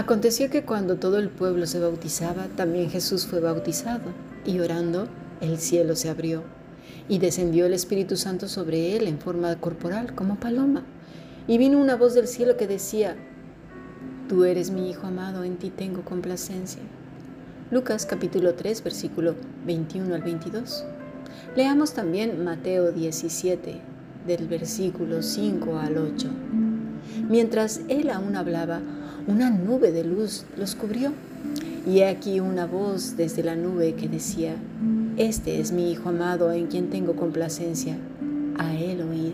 Aconteció que cuando todo el pueblo se bautizaba, también Jesús fue bautizado, y orando, el cielo se abrió, y descendió el Espíritu Santo sobre él en forma corporal, como paloma. Y vino una voz del cielo que decía, Tú eres mi Hijo amado, en ti tengo complacencia. Lucas capítulo 3, versículo 21 al 22. Leamos también Mateo 17, del versículo 5 al 8. Mientras él aún hablaba, una nube de luz los cubrió. Y aquí una voz desde la nube que decía, Este es mi Hijo amado en quien tengo complacencia, a él oíd.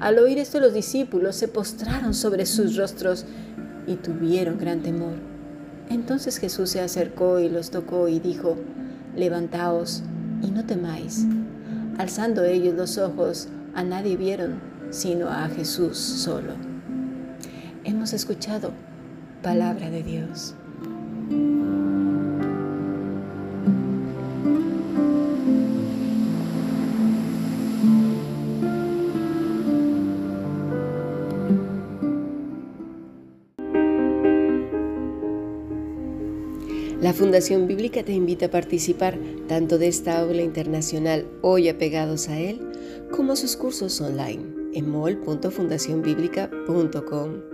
Al oír esto los discípulos se postraron sobre sus rostros y tuvieron gran temor. Entonces Jesús se acercó y los tocó y dijo, Levantaos y no temáis. Alzando ellos los ojos, a nadie vieron, sino a Jesús solo. Hemos escuchado palabra de Dios. La Fundación Bíblica te invita a participar tanto de esta aula internacional hoy apegados a él, como a sus cursos online en mol.fundacionbiblica.com.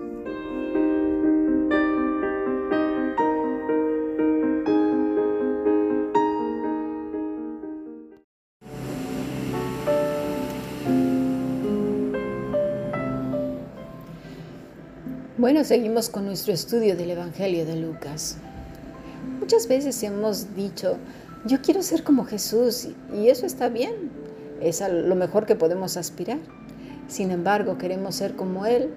Seguimos con nuestro estudio del Evangelio de Lucas. Muchas veces hemos dicho, yo quiero ser como Jesús y eso está bien, es lo mejor que podemos aspirar. Sin embargo, queremos ser como Él,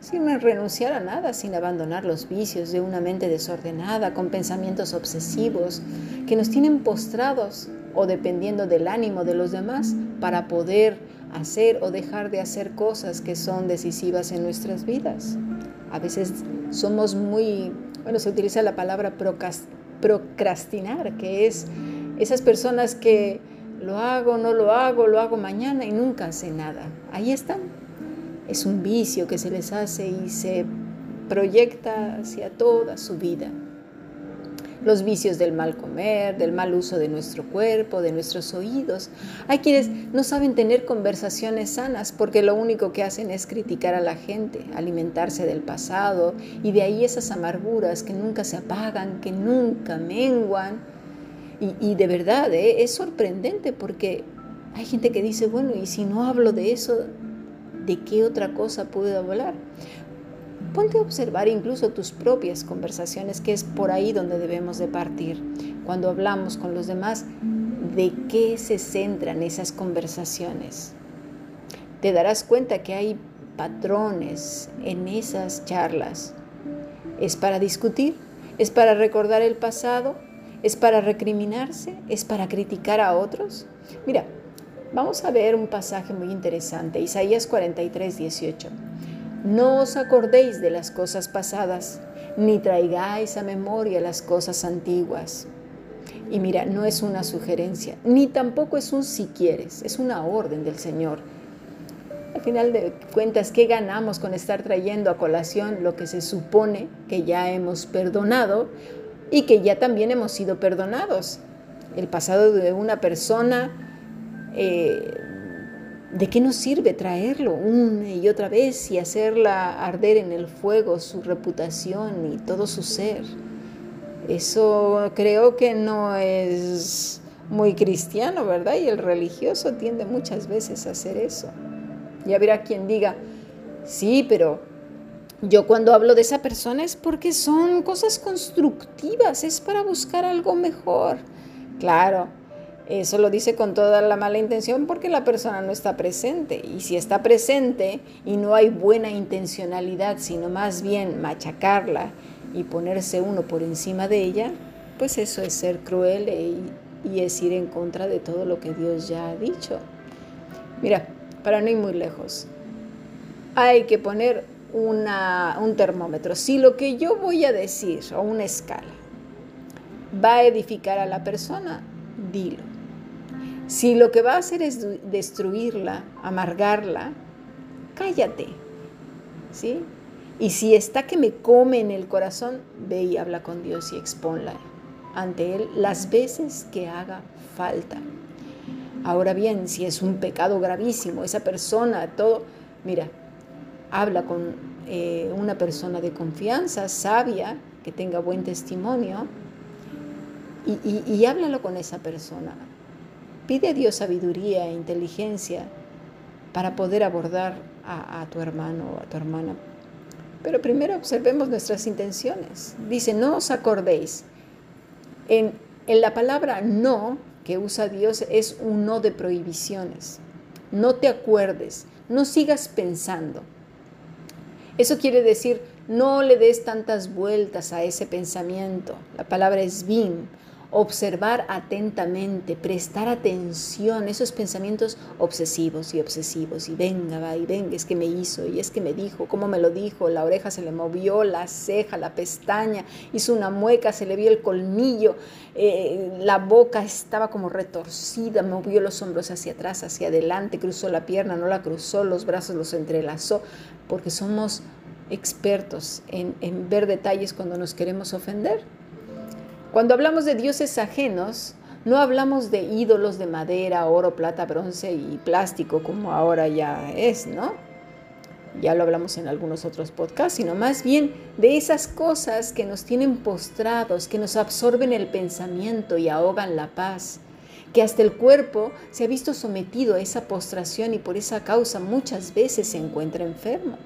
sin renunciar a nada, sin abandonar los vicios de una mente desordenada, con pensamientos obsesivos que nos tienen postrados o dependiendo del ánimo de los demás para poder hacer o dejar de hacer cosas que son decisivas en nuestras vidas. A veces somos muy, bueno, se utiliza la palabra procrastinar, que es esas personas que lo hago, no lo hago, lo hago mañana y nunca hace nada. Ahí están. Es un vicio que se les hace y se proyecta hacia toda su vida los vicios del mal comer, del mal uso de nuestro cuerpo, de nuestros oídos. Hay quienes no saben tener conversaciones sanas porque lo único que hacen es criticar a la gente, alimentarse del pasado y de ahí esas amarguras que nunca se apagan, que nunca menguan. Y, de verdad, ¿eh? es sorprendente porque hay gente que dice, bueno, y si no hablo de eso, ¿de qué otra cosa puedo hablar? Ponte a observar incluso tus propias conversaciones, que es por ahí donde debemos de partir. Cuando hablamos con los demás, ¿de qué se centran esas conversaciones? Te darás cuenta que hay patrones en esas charlas. ¿Es para discutir? ¿Es para recordar el pasado? ¿Es para recriminarse? ¿Es para criticar a otros? Mira, vamos a ver un pasaje muy interesante, Isaías 43, 18. No os acordéis de las cosas pasadas, ni traigáis a memoria las cosas antiguas. Y mira, no es una sugerencia, ni tampoco es un si quieres, es una orden del Señor. Al final de cuentas, ¿qué ganamos con estar trayendo a colación lo que se supone que ya hemos perdonado y que ya también hemos sido perdonados? El pasado de una persona eh, ¿De qué nos sirve traerlo una y otra vez y hacerla arder en el fuego su reputación y todo su ser? Eso creo que no es muy cristiano, ¿verdad? Y el religioso tiende muchas veces a hacer eso. Ya habrá quien diga, sí, pero yo cuando hablo de esa persona es porque son cosas constructivas, es para buscar algo mejor. Claro, eso lo dice con toda la mala intención porque la persona no está presente. Y si está presente y no hay buena intencionalidad, sino más bien machacarla y ponerse uno por encima de ella, pues eso es ser cruel e, y es ir en contra de todo lo que Dios ya ha dicho. Mira, para no ir muy lejos, hay que poner un termómetro. Si lo que yo voy a decir o una escala va a edificar a la persona, dilo. Si lo que va a hacer es destruirla, amargarla, cállate. ¿Sí? Y si está que me come en el corazón, ve y habla con Dios y exponla ante Él las veces que haga falta. Ahora bien, si es un pecado gravísimo, esa persona, todo, mira, habla con eh, una persona de confianza, sabia, que tenga buen testimonio, y, y háblalo con esa persona. Pide a Dios sabiduría e inteligencia para poder abordar a, tu hermano o a tu hermana. Pero primero observemos nuestras intenciones. Dice, no os acordéis. En, en la palabra no que usa Dios es un no de prohibiciones. No te acuerdes, no sigas pensando. Eso quiere decir, no le des tantas vueltas a ese pensamiento. La palabra es bin, observar atentamente, prestar atención, esos pensamientos obsesivos y obsesivos, y venga, va, y venga, es que me hizo, y es que me dijo, cómo me lo dijo, la oreja se le movió, la ceja, la pestaña, hizo una mueca, se le vio el colmillo, eh, la boca estaba como retorcida, movió los hombros hacia atrás, hacia adelante, cruzó la pierna, no la cruzó, los brazos los entrelazó, porque somos expertos en, en ver detalles cuando nos queremos ofender. Cuando hablamos de dioses ajenos, no hablamos de ídolos de madera, oro, plata, bronce y plástico como ahora ya es, ¿no? Ya lo hablamos en algunos otros podcasts, sino más bien de esas cosas que nos tienen postrados, que nos absorben el pensamiento y ahogan la paz, que hasta el cuerpo se ha visto sometido a esa postración y por esa causa muchas veces se encuentra enfermo.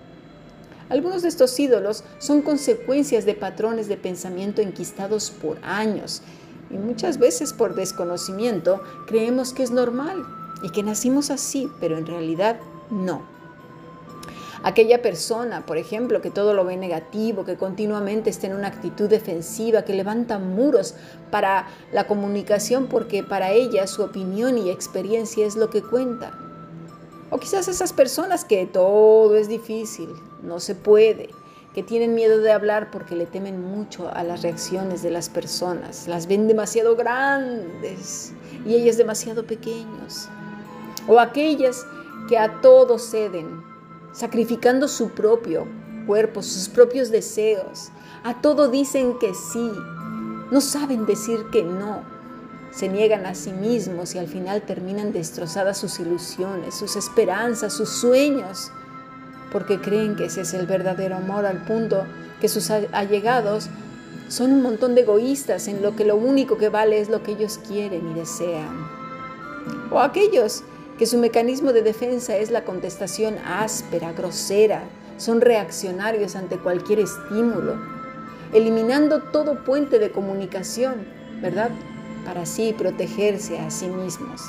Algunos de estos ídolos son consecuencias de patrones de pensamiento enquistados por años y muchas veces por desconocimiento creemos que es normal y que nacimos así, pero en realidad no. Aquella persona, por ejemplo, que todo lo ve negativo, que continuamente está en una actitud defensiva, que levanta muros para la comunicación porque para ella su opinión y experiencia es lo que cuenta. O quizás esas personas que todo es difícil, no se puede, que tienen miedo de hablar porque le temen mucho a las reacciones de las personas, las ven demasiado grandes y ellas demasiado pequeños. O aquellas que a todo ceden, sacrificando su propio cuerpo, sus propios deseos. A todo dicen que sí, no saben decir que no se niegan a sí mismos y al final terminan destrozadas sus ilusiones, sus esperanzas, sus sueños, porque creen que ese es el verdadero amor al punto que sus allegados son un montón de egoístas en lo que lo único que vale es lo que ellos quieren y desean. O aquellos que su mecanismo de defensa es la contestación áspera, grosera, son reaccionarios ante cualquier estímulo, eliminando todo puente de comunicación, ¿verdad? Para así protegerse a sí mismos.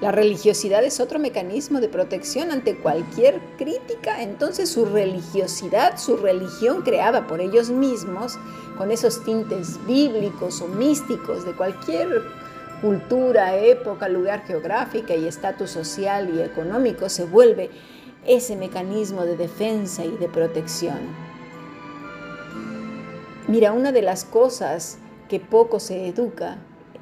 La religiosidad es otro mecanismo de protección ante cualquier crítica, entonces su religiosidad, su religión creada por ellos mismos, con esos tintes bíblicos o místicos de cualquier cultura, época, lugar geográfica y estatus social y económico, se vuelve ese mecanismo de defensa y de protección. Mira, una de las cosas que poco se educa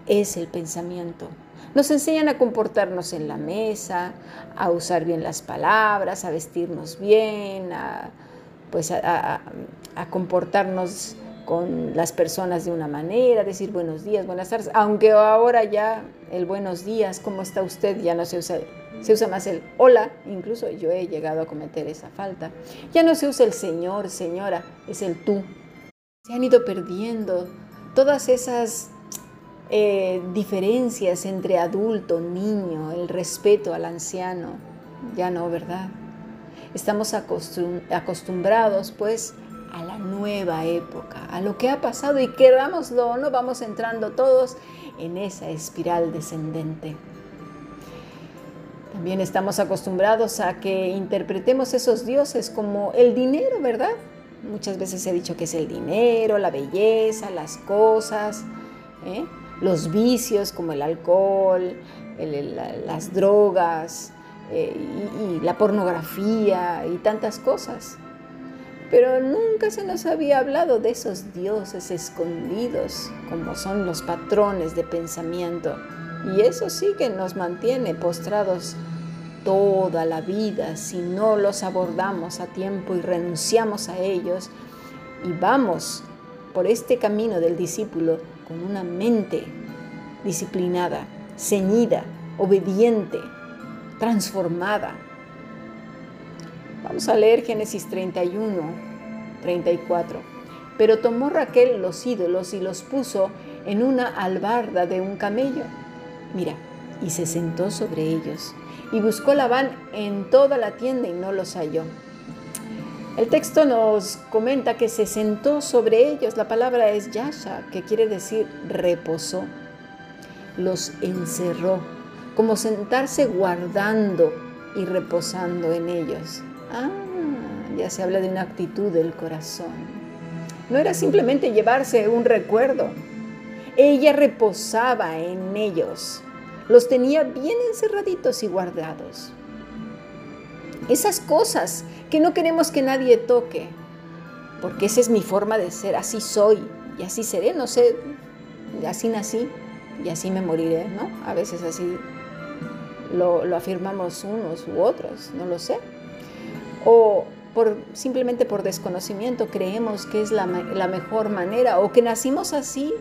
es el pensamiento. Nos enseñan a comportarnos en la mesa, a usar bien las palabras, a vestirnos bien, a, pues a, comportarnos con las personas de una manera, decir buenos días, buenas tardes, aunque ahora ya el buenos días, ¿cómo está usted? Ya no se usa, se usa más el hola, incluso yo he llegado a cometer esa falta. Ya no se usa el señor, señora, es el tú. Se han ido perdiendo todas esas eh, diferencias entre adulto, niño, el respeto al anciano, ya no, ¿verdad? Estamos acostumbrados pues a la nueva época, a lo que ha pasado y querámoslo no, vamos entrando todos en esa espiral descendente. También estamos acostumbrados a que interpretemos esos dioses como el dinero, ¿verdad? Muchas veces he dicho que es el dinero, la belleza, las cosas, ¿eh? los vicios como el alcohol, las drogas, eh, y, y la pornografía y tantas cosas. Pero nunca se nos había hablado de esos dioses escondidos, como son los patrones de pensamiento. Y eso sí que nos mantiene postrados toda la vida si no los abordamos a tiempo y renunciamos a ellos y vamos por este camino del discípulo con una mente disciplinada, ceñida, obediente, transformada. Vamos a leer Génesis 31, 34. Pero tomó Raquel los ídolos y los puso en una albarda de un camello. Mira, y se sentó sobre ellos. Y buscó Labán en toda la tienda y no los halló. El texto nos comenta que se sentó sobre ellos. La palabra es yasha, que quiere decir reposó. Los encerró, como sentarse guardando y reposando en ellos. Ah, ya se habla de una actitud del corazón. No era simplemente llevarse un recuerdo. Ella reposaba en ellos. Los tenía bien encerraditos y guardados. Esas cosas que no queremos que nadie toque, porque esa es mi forma de ser, así soy y así seré, no sé, así nací y así me moriré, ¿no? A veces así lo, afirmamos unos u otros, no lo sé. O por, simplemente por desconocimiento creemos que es la, la mejor manera o que nacimos así.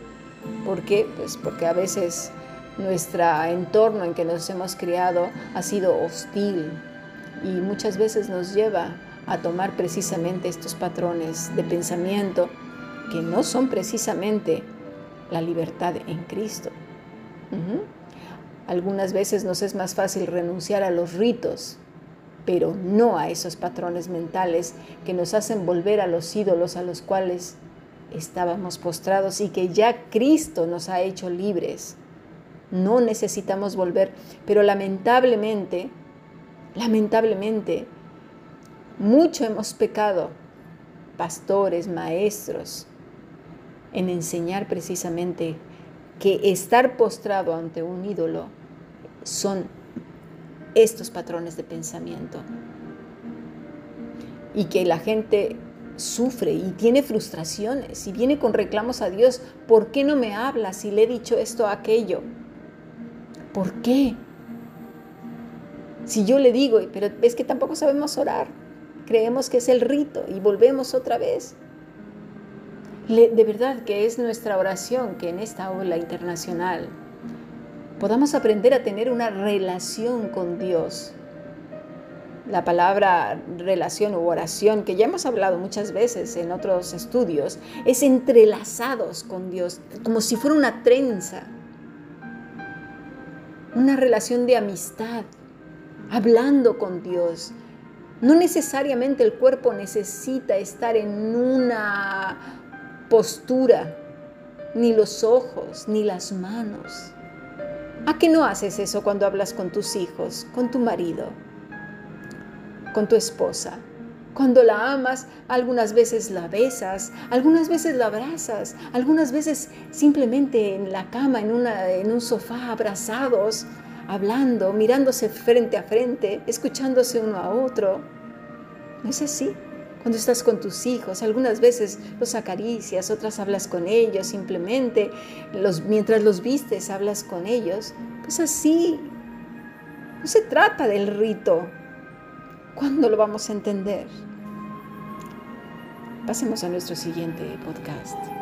¿Por qué? Pues porque a veces nuestro entorno en que nos hemos criado ha sido hostil, y muchas veces nos lleva a tomar precisamente estos patrones de pensamiento que no son precisamente la libertad en Cristo. Algunas veces nos es más fácil renunciar a los ritos, pero no a esos patrones mentales que nos hacen volver a los ídolos a los cuales estábamos postrados y que ya Cristo nos ha hecho libres. No necesitamos volver, pero lamentablemente Lamentablemente, mucho hemos pecado, pastores, maestros, en enseñar precisamente que estar postrado ante un ídolo son estos patrones de pensamiento. Y que la gente sufre y tiene frustraciones y viene con reclamos a Dios, ¿por qué no me hablas si le he dicho esto o aquello? ¿Por qué? Si yo le digo, pero es que tampoco sabemos orar, creemos que es el rito y volvemos otra vez. de verdad que es nuestra oración que en esta ola internacional podamos aprender a tener una relación con Dios. La palabra relación u oración, que ya hemos hablado muchas veces en otros estudios, es entrelazados con Dios, como si fuera una trenza, una relación de amistad, hablando con Dios. No necesariamente el cuerpo necesita estar en una postura, ni los ojos, ni las manos. ¿A qué no haces eso cuando hablas con tus hijos, con tu marido, con tu esposa? Cuando la amas, algunas veces la besas, algunas veces la abrazas, algunas veces simplemente en la cama, en, una, en un sofá, abrazados, hablando, mirándose frente a frente, escuchándose uno a otro. ¿No es así? Cuando estás con tus hijos, algunas veces los acaricias, otras hablas con ellos, simplemente los, mientras los vistes hablas con ellos. Pues así, no se trata del rito. ¿Cuándo lo vamos a entender? Pasemos a nuestro siguiente podcast.